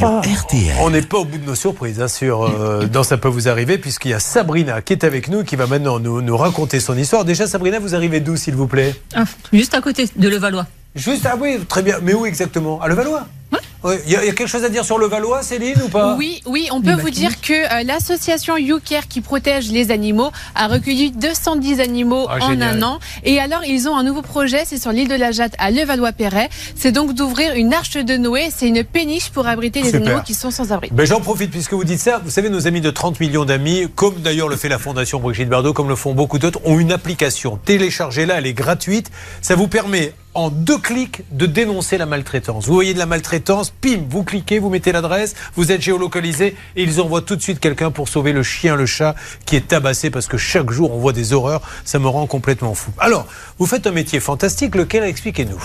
Sur RTL. On n'est pas au bout de nos surprises hein, sur, euh, dans Ça peut vous arriver, puisqu'il y a Sabrina qui est avec nous, qui va maintenant nous, nous raconter son histoire. Déjà, Sabrina, vous arrivez d'où, s'il vous plaît? Ah, juste à côté de Levallois. Juste, ah oui, très bien. Mais où exactement? À Levallois? Ouais, Il y, a il y a quelque chose à dire sur Levallois, Céline, ou pas? Oui, oui, on peut vous dire que euh, l'association YouCare qui protège les animaux a recueilli 210 animaux Ah, en génial. un an. Et alors, ils ont un nouveau projet, c'est sur l'île de la Jatte à Levallois-Perret. C'est donc d'ouvrir une arche de Noé. C'est une péniche pour abriter les Super. animaux qui sont sans abri. Ben, J'en profite puisque vous dites ça. Vous savez, nos amis de 30 millions d'amis, comme d'ailleurs le fait la Fondation Brigitte Bardot, comme le font beaucoup d'autres, ont une application. Téléchargez-la, elle est gratuite. Ça vous permet en deux clics de dénoncer la maltraitance. Vous voyez de la maltraitance, pim, vous cliquez, vous mettez l'adresse, vous êtes géolocalisé et ils envoient tout de suite quelqu'un pour sauver le chien, le chat qui est tabassé parce que chaque jour on voit des horreurs. Ça me rend complètement fou. Alors, vous faites un métier fantastique, lequel expliquez-nous?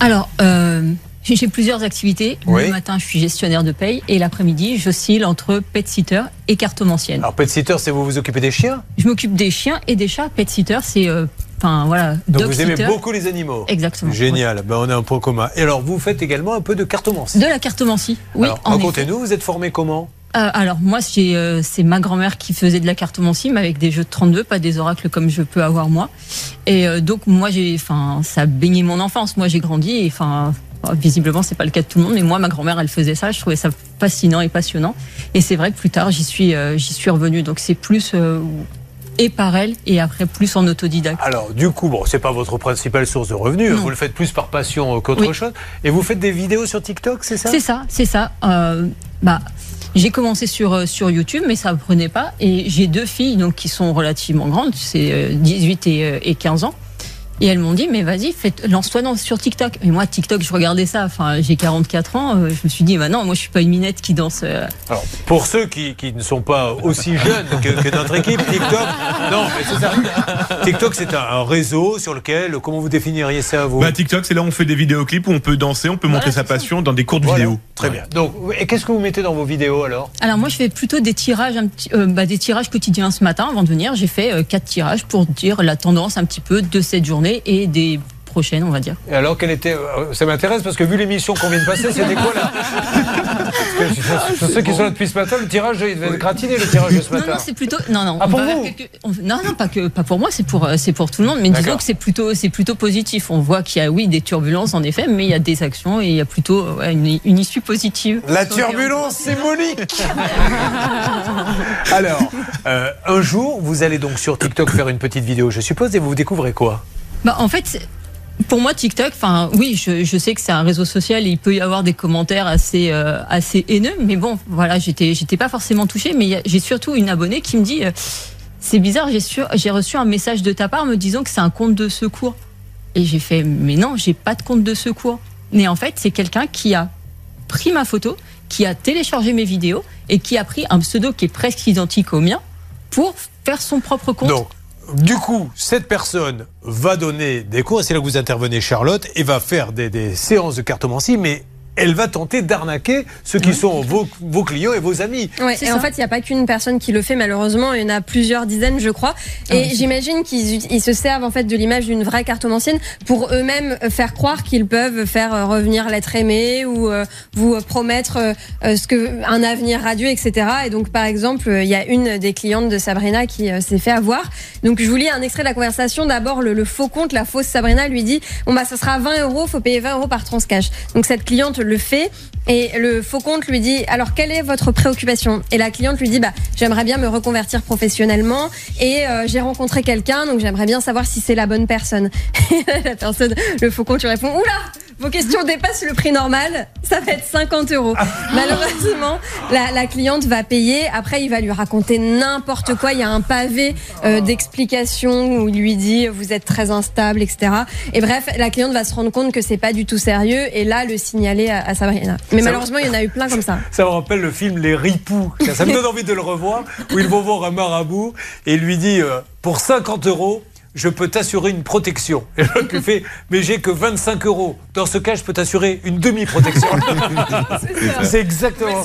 Alors, euh, j'ai plusieurs activités. Oui. Le matin, je suis gestionnaire de paye et l'après-midi, j'oscille entre pet sitter et cartomancienne. Alors, pet sitter, c'est vous vous occupez des chiens? Je m'occupe des chiens et des chats. Pet sitter, c'est, euh, enfin voilà, Donc vous aimez sitter. beaucoup les animaux Exactement. Génial, ben, on a un point commun. Et alors, vous faites également un peu de cartomancie. De la cartomancie, oui. racontez-nous, vous êtes formé comment? Euh, alors moi, euh, c'est ma grand-mère qui faisait de la cartomancie, mais avec des jeux de 32, pas des oracles comme je peux avoir moi. Et euh, donc moi, j'ai, enfin, ça a baigné mon enfance. Moi, j'ai grandi, et enfin, visiblement, c'est pas le cas de tout le monde, mais moi, ma grand-mère, elle faisait ça. Je trouvais ça fascinant et passionnant. Et c'est vrai que plus tard, j'y suis, j'y suis revenue. Donc c'est plus et par elle, et après plus en autodidacte. Alors, du coup, bon, c'est pas votre principale source de revenus, hein, Non. vous le faites plus par passion euh, qu'autre Oui. chose. Et vous faites des vidéos sur TikTok, c'est ça? C'est ça, c'est ça. Euh, bah, j'ai commencé sur euh, sur YouTube, mais ça ne prenait pas. Et j'ai deux filles donc qui sont relativement grandes, c'est euh, 18 et, et 15 ans. Et elles m'ont dit, mais vas-y, fais- lance-toi dans- sur TikTok. Et moi, TikTok, je regardais ça. Enfin, j'ai 44 ans. euh, je me suis dit, bah non, moi, je suis pas une minette qui danse. euh, Alors, pour ceux qui, qui ne sont pas aussi jeunes que, que notre équipe, TikTok, non, mais c'est ça. TikTok, c'est un, un réseau sur lequel, comment vous définiriez ça, vous? Bah, TikTok, c'est là où on fait des vidéoclips où on peut danser, on peut montrer sa passion dans des courtes Voilà. vidéos. Très bien. Donc, et qu'est-ce que vous mettez dans vos vidéos alors? Alors moi, je fais plutôt des tirages, un petit, euh, bah, des tirages quotidiens. Ce matin, avant de venir, j'ai fait euh, quatre tirages pour dire la tendance un petit peu de cette journée et des prochaines, on va dire. Et alors, quel était. euh, Ça m'intéresse parce que vu l'émission qu'on vient de passer, c'était quoi là Pour ceux qui sont là depuis ce matin, le tirage, il devait être gratiné le tirage de ce Non, matin. non, c'est plutôt. Non, non. Ah, on pour vous quelques- Non, non, pas que, pas pour moi. C'est pour, euh, c'est pour tout le monde. Mais disons que c'est plutôt, c'est plutôt positif. On voit qu'il y a, oui, des turbulences en effet, mais il y a des actions et il y a plutôt ouais, une, une issue positive. La turbulence, c'est Monique Alors, euh, un jour, vous allez donc sur TikTok faire une petite vidéo, je suppose, et vous découvrez quoi? Bah, en fait, pour moi, TikTok, enfin, oui, je, je sais que c'est un réseau social et il peut y avoir des commentaires assez, euh, assez haineux, mais bon, voilà, j'étais, j'étais pas forcément touchée, mais j'ai surtout une abonnée qui me dit, euh, c'est bizarre, j'ai, reçu un message de ta part me disant que c'est un compte de secours. Et j'ai fait, mais non, j'ai pas de compte de secours. Mais en fait, c'est quelqu'un qui a pris ma photo, qui a téléchargé mes vidéos et qui a pris un pseudo qui est presque identique au mien pour faire son propre compte. Du coup, cette personne va donner des cours, et c'est là que vous intervenez, Charlotte, et va faire des, des séances de cartomancie, mais elle va tenter d'arnaquer ceux qui sont vos, vos clients et vos amis. Ouais, et en fait, il n'y a pas qu'une personne qui le fait, malheureusement. Il y en a plusieurs dizaines, je crois. Ah Et j'imagine qu'ils se servent en fait de l'image d'une vraie cartomancienne pour eux-mêmes euh, faire croire qu'ils peuvent faire euh, revenir l'être aimé ou euh, vous promettre euh, ce que un avenir radieux, etc. Et donc, par exemple, il y a une des clientes de Sabrina qui euh, s'est fait avoir. Donc, je vous lis un extrait de la conversation. D'abord, le, le faux compte, la fausse Sabrina lui dit bon bah, ça sera 20 euros, faut payer 20 euros par transcash. Donc, cette cliente le fait et le faux compte lui dit alors quelle est votre préoccupation? Et la cliente lui dit bah j'aimerais bien me reconvertir professionnellement et euh, j'ai rencontré quelqu'un donc j'aimerais bien savoir si c'est la bonne personne. Et la personne, le faux compte lui répond oula vos questions dépassent le prix normal, ça va être 50 euros. Malheureusement, la, la cliente va payer. Après, il va lui raconter n'importe quoi. Il y a un pavé euh, d'explications où il lui dit vous êtes très instable, etc. Et bref, la cliente va se rendre compte que c'est pas du tout sérieux et là le signaler à, à Sabrina. Mais Ça- malheureusement, il y en a eu plein comme ça. Ça me rappelle le film Les Ripoux. Ça, ça me donne envie de le revoir, où ils vont voir un marabout et lui dit euh, Pour 50 euros, je peux t'assurer une protection. Et l'autre lui fait Mais j'ai que 25 euros. Dans ce cas, je peux t'assurer une demi-protection. c'est exactement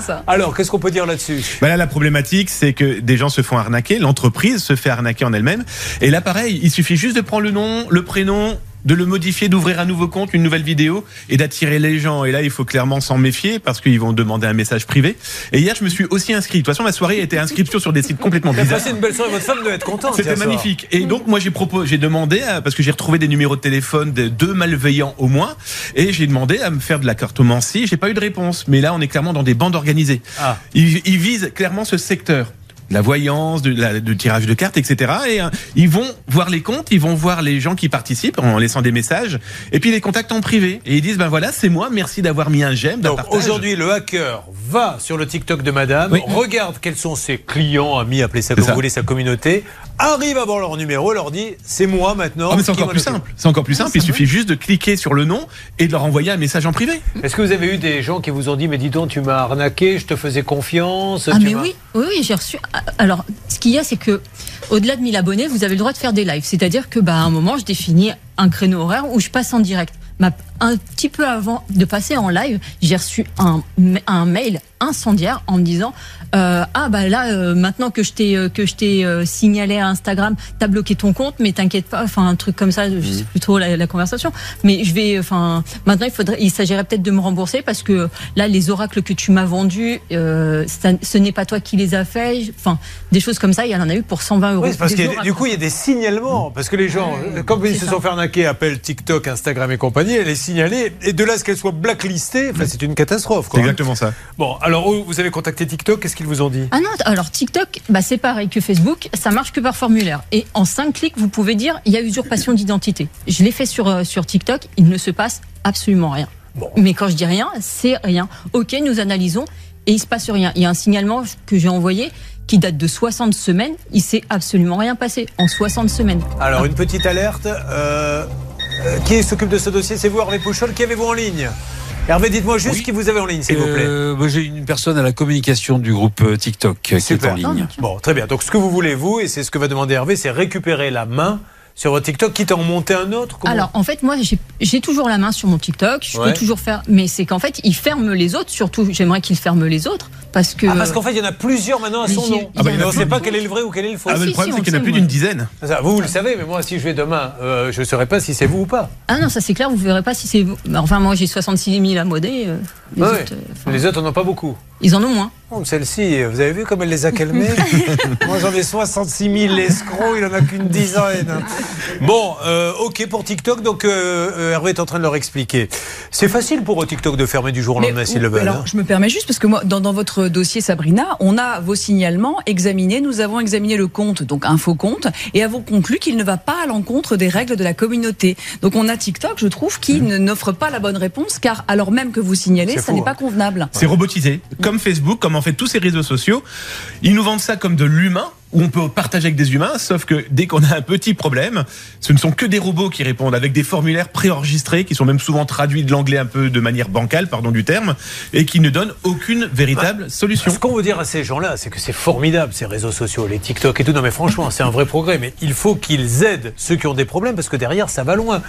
ça. Alors, qu'est-ce qu'on peut dire là-dessus? Bah là, la problématique, c'est que des gens se font arnaquer, l'entreprise se fait arnaquer en elle-même. Et là, pareil, il suffit juste de prendre le nom, le prénom, de le modifier, d'ouvrir un nouveau compte, une nouvelle vidéo et d'attirer les gens. Et là, il faut clairement s'en méfier parce qu'ils vont demander un message privé. Et hier, je me suis aussi inscrit. De toute façon, ma soirée était inscription sur des sites complètement bizarres. passé une belle soirée, votre femme doit être contente. C'était soir. magnifique. Et donc moi j'ai proposé, j'ai demandé à- parce que j'ai retrouvé des numéros de téléphone de deux malveillants au moins, et j'ai demandé à me faire de la cartomancie. J'ai pas eu de réponse. Mais là on est clairement dans des bandes organisées. Ah. Ils, ils visent clairement ce secteur. La voyance, de, la, de tirage de cartes, etc. Et euh, ils vont voir les comptes, ils vont voir les gens qui participent en laissant des messages, et puis ils les contactent en privé. Et ils disent ben voilà, c'est moi, merci d'avoir mis un j'aime, d'un Donc partage. aujourd'hui, le hacker va sur le TikTok de madame, regarde quels sont ses clients, amis, appelez ça comme ça. vous voulez, sa communauté, arrive à voir leur numéro leur dit c'est moi maintenant. Ah, mais c'est encore plus simple. C'est encore plus simple. Il suffit juste de cliquer sur le nom et de leur envoyer un message en privé. Est-ce que vous avez eu des gens qui vous ont dit mais dis donc tu m'as arnaqué, je te faisais confiance Ah tu mais oui, oui, oui, j'ai reçu. Alors, ce qu'il y a, c'est que au-delà de 1000 abonnés, vous avez le droit de faire des lives. C'est-à-dire que, bah, à un moment, je définis un créneau horaire où je passe en direct. Un petit peu avant de passer en live, j'ai reçu un, un mail incendiaire en me disant euh, ah bah là euh, maintenant que je t'ai euh, que je t'ai signalé à Instagram, t'as bloqué ton compte, mais t'inquiète pas, enfin un truc comme ça, je sais plus trop la, la conversation, mais je vais, enfin maintenant il faudrait, il s'agirait peut-être de me rembourser parce que là les oracles que tu m'as vendus, ça- ce n'est pas toi qui les as faits, enfin des choses comme ça, il y en a eu pour 120 euros. Oui, parce oracles. du coup, il y a des signalements. Parce que les gens, comme ils se sont fait arnaquer, appellent TikTok, Instagram et compagnie, signalée. Et de là, à ce qu'elle soit blacklistée, enfin, c'est une catastrophe. quoi. Exactement ça. Bon, alors, vous avez contacté TikTok, qu'est-ce qu'ils vous ont dit? Ah non, alors TikTok, bah c'est pareil que Facebook, ça marche que par formulaire. Et en 5 clics, vous pouvez dire il y a usurpation d'identité. Je l'ai fait sur, euh, sur TikTok, il ne se passe absolument rien. Mais quand je dis rien, c'est rien. Ok, nous analysons et il se passe rien. Il y a un signalement que j'ai envoyé qui date de 60 semaines, il s'est absolument rien passé en 60 semaines. Alors, une petite alerte. euh, euh, qui s'occupe de ce dossier C'est vous, Hervé Pouchol. Qui avez-vous en ligne? Hervé, dites-moi juste qui vous avez en ligne, s'il vous plaît. Euh, J'ai une personne à la communication du groupe euh, TikTok qui est en ligne. Bon, très bien. Donc, ce que vous voulez, vous, et c'est ce que va demander Hervé, c'est récupérer la main sur votre TikTok, quitte à en monter un autre. Comment Alors en fait moi j'ai- j'ai toujours la main sur mon TikTok, je Ouais. peux toujours faire, mais c'est qu'en fait il ferme les autres, surtout j'aimerais qu'il ferme les autres parce que. Ah, parce qu'en fait, il y en a plusieurs maintenant à son nom. Ah bah, il y en a on ne sait pas quel est le vrai ou quel est le faux. Ah, le problème, c'est qu'il y en a plus d'une dizaine. Ça, vous, vous le savez, mais moi, si je vais demain, euh, je ne saurais pas si c'est vous ou pas. Ah non, ça c'est clair, vous verrez pas si c'est vous. Enfin, moi j'ai 66 000 à modder. euh, les, Ouais. autres, euh, Les autres n'en ont pas beaucoup. ils en ont moins. Oh, Celle-ci, vous avez vu comme elle les a calmés Moi j'en ai 66 000 l'escrocs, il en a qu'une dizaine. Bon, euh, ok pour TikTok, donc euh, Hervé est en train de leur expliquer. C'est facile pour TikTok de fermer du jour au lendemain s'ils le veulent. Alors, hein. je me permets juste parce que moi, dans, dans votre dossier, Sabrina, on a vos signalements examinés. Nous avons examiné le compte, donc un faux compte, et avons conclu qu'il ne va pas à l'encontre des règles de la communauté. Donc, on a TikTok, je trouve, qui ne- n'offre pas la bonne réponse, car alors même que vous signalez, ça n'est hein. pas convenable. C'est robotisé, comme Facebook, comme en fait tous ces réseaux sociaux. Ils nous vendent ça comme de l'humain, où on peut partager avec des humains, sauf que dès qu'on a un petit problème, ce ne sont que des robots qui répondent avec des formulaires préenregistrés, qui sont même souvent traduits de l'anglais un peu de manière bancale, pardon du terme, et qui ne donnent aucune véritable solution. Ce qu'on veut dire à ces gens-là, c'est que c'est formidable ces réseaux sociaux, les TikTok et tout. Non mais franchement, c'est un vrai progrès. Mais il faut qu'ils aident ceux qui ont des problèmes parce que derrière, ça va loin.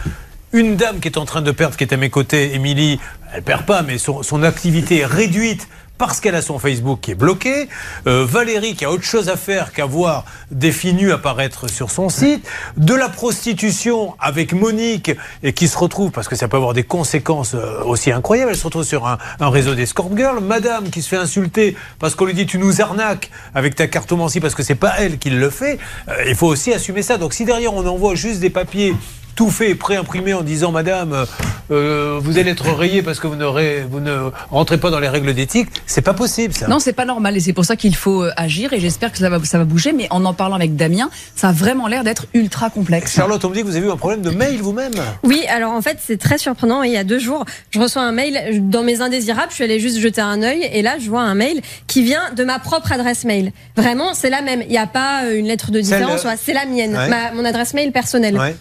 Une dame qui est en train de perdre, qui est à mes côtés, Émilie, elle perd pas, mais son, son activité est réduite parce qu'elle a son Facebook qui est bloqué. Euh, Valérie qui a autre chose à faire qu'à voir des filles nues apparaître sur son site. De la prostitution avec Monique et qui se retrouve, parce que ça peut avoir des conséquences euh, aussi incroyables, elle se retrouve sur un, réseau d'escort girls. Madame qui se fait insulter parce qu'on lui dit tu nous arnaques avec ta cartomancie parce que c'est pas elle qui le fait. Euh, il faut aussi assumer ça. Donc si derrière on envoie juste des papiers tout fait et pré-imprimé en disant Madame, euh, vous allez être rayée parce que vous, ne rentrez pas dans les règles d'éthique. C'est pas possible ça. Non, c'est pas normal et c'est pour ça qu'il faut euh, agir et j'espère que ça va, ça va bouger. Mais en en parlant avec Damien, ça a vraiment l'air d'être ultra complexe. Charlotte, on me dit que vous avez eu un problème de mail vous-même. Oui, alors en fait, c'est très surprenant. Il y a deux jours, je reçois un mail dans mes indésirables. Je suis allée juste jeter un œil et là, je vois un mail qui vient de ma propre adresse mail. Vraiment, c'est la même. Il n'y a pas euh, une lettre de différence. C'est la mienne, Ouais. ma- mon adresse mail personnelle. Ouais.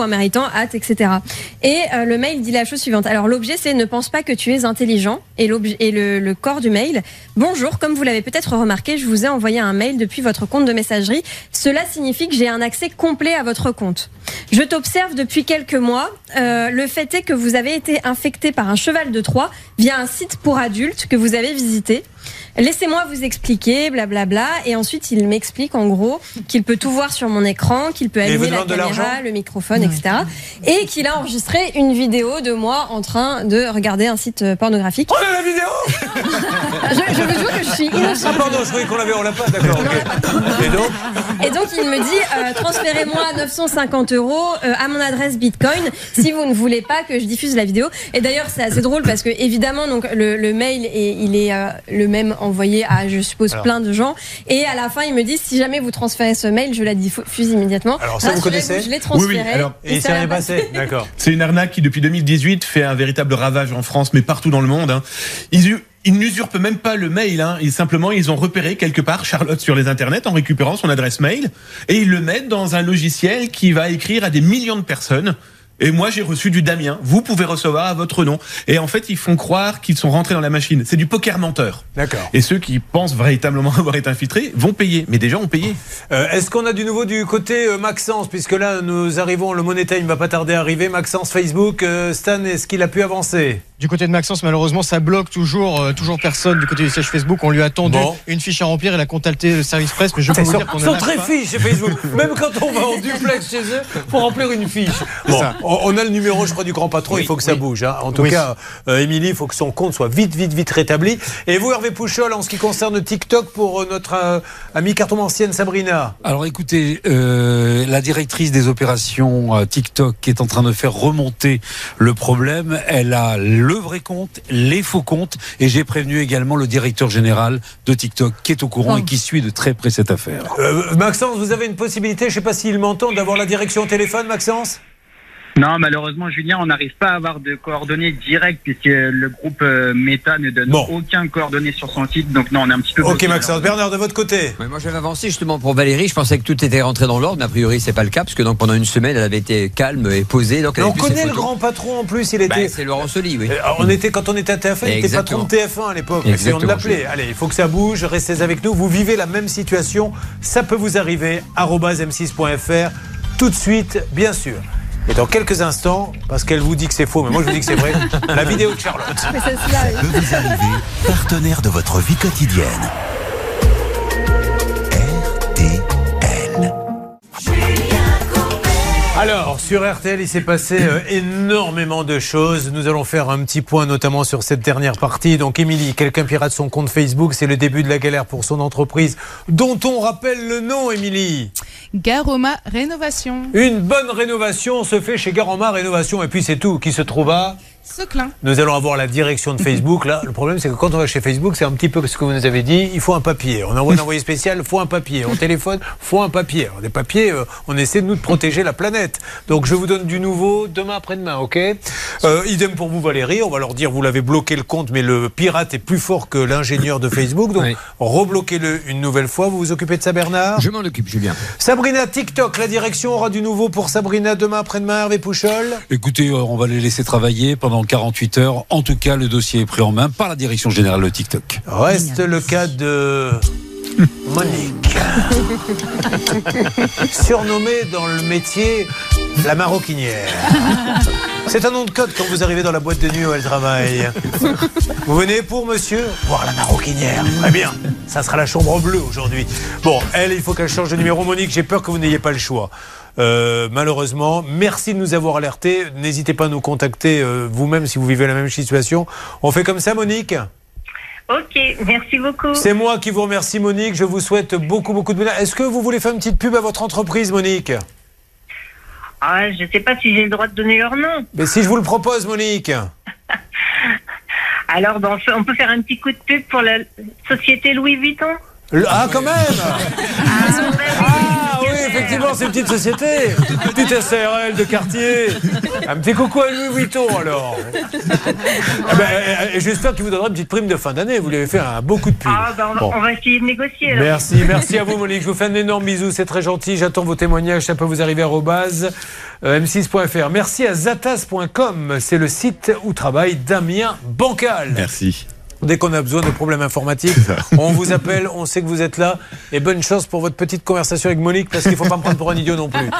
Charlotte.méritant, at, etc. Et euh, le mail dit la chose suivante. Alors l'objet, c'est ne pense pas que tu es intelligent. Et, et le, le corps du mail. Bonjour, comme vous l'avez peut-être remarqué, je vous ai envoyé un mail depuis votre compte de messagerie. Cela signifie que j'ai un accès complet à votre compte. Je t'observe depuis quelques mois. Euh, le fait est que vous avez été infecté par un cheval de Troie via un site pour adultes que vous avez visité. Laissez-moi vous expliquer, blablabla. Et ensuite, il m'explique en gros qu'il peut tout voir sur mon écran, qu'il peut allumer la caméra, le microphone, etc. Et qu'il a enregistré une vidéo de moi en train de regarder un site euh, pornographique. Oh là, la vidéo je, je vous jure que je suis Ah innocente. pardon, je croyais qu'on l'avait, on l'a pas, d'accord. Et donc Et donc il me dit euh, transférez-moi 950 euros euh, à mon adresse Bitcoin si vous ne voulez pas que je diffuse la vidéo. Et d'ailleurs c'est assez drôle parce que évidemment donc le, le mail est, il est euh, le même envoyé à je suppose Alors. plein de gens. Et à la fin il me dit si jamais vous transférez ce mail je la diffuse immédiatement. Alors, ça, vous connaissez Je l'ai transféré. Oui, oui, alors- Et ça rien passé, d'accord. C'est une arnaque qui, depuis 2018, fait un véritable ravage en France, mais partout dans le monde. hein. Ils, ils n'usurpent même pas le mail. Hein. Ils, simplement, ils ont repéré quelque part Charlotte sur les internets en récupérant son adresse mail et ils le mettent dans un logiciel qui va écrire à des millions de personnes. Et moi, j'ai reçu du Damien. Vous pouvez recevoir à votre nom. Et en fait, ils font croire qu'ils sont rentrés dans la machine. C'est du poker menteur. D'accord. Et ceux qui pensent véritablement avoir été infiltrés vont payer. Mais des gens ont payé. Euh, Est-ce qu'on a du nouveau du côté euh, Maxence? Puisque là, nous arrivons, le Money Time va pas tarder à arriver. Maxence, Facebook, euh, Stan, est-ce qu'il a pu avancer? Du côté de Maxence, malheureusement, ça bloque toujours, euh, toujours personne du côté du siège Facebook. On lui a tendu Bon. une fiche à remplir. Il a contacté le service presse, mais je peux Ils vous sont, dire qu'on ils sont très fiches chez Facebook. Même quand on va en duplex chez eux, pour remplir une fiche. Bon, on on a le numéro, je crois, du grand patron. il faut que ça bouge. hein. En tout Oui. cas, euh, Émilie, il faut que son compte soit vite, vite, vite rétabli. Et vous, Hervé Pouchol, en ce qui concerne TikTok, pour euh, notre euh, amie cartomancienne Sabrina Alors écoutez, euh, la directrice des opérations euh, TikTok qui est en train de faire remonter le problème, elle a le vrai compte, les faux comptes, et j'ai prévenu également le directeur général de TikTok qui est au courant et qui suit de très près cette affaire. Euh, Maxence, vous avez une possibilité, je ne sais pas s'il m'entend, d'avoir la direction au téléphone, Maxence? Non, malheureusement, Julien, on n'arrive pas à avoir de coordonnées directes puisque le groupe euh, Meta ne donne Bon. aucun coordonnées sur son site. Donc non, on est un petit peu. Ok, Maxence. Bernard, de votre côté Ouais, moi j'avais avancé justement pour Valérie, je pensais que tout était rentré dans l'ordre, mais a priori c'est pas le cas, parce que donc pendant une semaine elle avait été calme et posée. Donc on connaît le grand patron en plus, il Bah, était. c'est Laurent Soli, oui. Euh, on était, quand on était à TF1, il était patron de TF1 à l'époque. L'appeler. Julien. Allez, il faut que ça bouge. Restez avec nous. Vous vivez la même situation. Ça peut vous arriver. arobase m6.fr. Tout de suite, bien sûr. Et dans quelques instants, parce qu'elle vous dit que c'est faux, mais moi je vous dis que c'est vrai, la vidéo de Charlotte. Mais ça, peut vous arriver, partenaire de votre vie quotidienne. Alors, sur RTL, il s'est passé euh, énormément de choses. Nous allons faire un petit point, notamment sur cette dernière partie. Donc, Émilie, quelqu'un pirate son compte Facebook. C'est le début de la galère pour son entreprise, dont on rappelle le nom, Émilie. Garoma Rénovation. Une bonne rénovation se fait chez Garoma Rénovation. Et puis, c'est tout qui se trouve à. Seclin. Nous allons avoir la direction de Facebook. Là, le problème, c'est que quand on va chez Facebook, c'est un petit peu ce que vous nous avez dit. Il faut un papier. On envoie un envoyé spécial, il faut un papier. On téléphone, il faut un papier. Alors, des papiers, euh, on essaie de nous de protéger la planète. Donc, je vous donne du nouveau demain après-demain, ok? Euh, Idem pour vous, Valérie. On va leur dire, vous l'avez bloqué le compte, mais le pirate est plus fort que l'ingénieur de Facebook. Donc, Oui. rebloquez-le une nouvelle fois. Vous vous occupez de ça, Bernard? Je m'en occupe, Julien. Sabrina TikTok, la direction aura du nouveau pour Sabrina demain après-demain. Hervé Pouchol. Écoutez, euh, on va les laisser travailler pendant 48 heures. En tout cas, le dossier est pris en main par la direction générale de TikTok. Reste le cas de Monique, surnommée dans le métier la maroquinière. C'est un nom de code quand vous arrivez dans la boîte de nuit où elle travaille. Vous venez pour monsieur voir la maroquinière. Très bien, ça sera la chambre bleue aujourd'hui. Bon, elle, il faut qu'elle change de numéro. Monique, j'ai peur que vous n'ayez pas le choix. Euh, malheureusement, merci de nous avoir alertés. N'hésitez pas à nous contacter euh, vous-même si vous vivez la même situation. On fait comme ça, Monique? Ok, merci beaucoup. c'est moi qui vous remercie, Monique. Je vous souhaite beaucoup, beaucoup de bonheur. Est-ce que vous voulez faire une petite pub à votre entreprise, Monique? Ah, je sais pas si j'ai le droit de donner leur nom. Mais si je vous le propose, Monique Alors, ben, on peut faire un petit coup de pub pour la société Louis Vuitton? Ah, quand même Ah effectivement, c'est une petite société. Une petite SARL de quartier. Un petit coucou à Louis Vuitton, alors. Ah ben, euh, et J'espère qu'il vous donnera une petite prime de fin d'année. Vous lui avez fait un beau coup de pub. Ah, ben, on, va- Bon. on va essayer de négocier. alors. Merci, merci à vous Monique. Je vous fais un énorme bisou, c'est très gentil. J'attends vos témoignages, ça peut vous arriver à arobase, euh, m6.fr. Merci à zatas.com, c'est le site où travaille Damien Bancal. Merci. Dès qu'on a besoin de problèmes informatiques, on vous appelle, on sait que vous êtes là. Et bonne chance pour votre petite conversation avec Monique, parce qu'il ne faut pas me prendre pour un idiot non plus.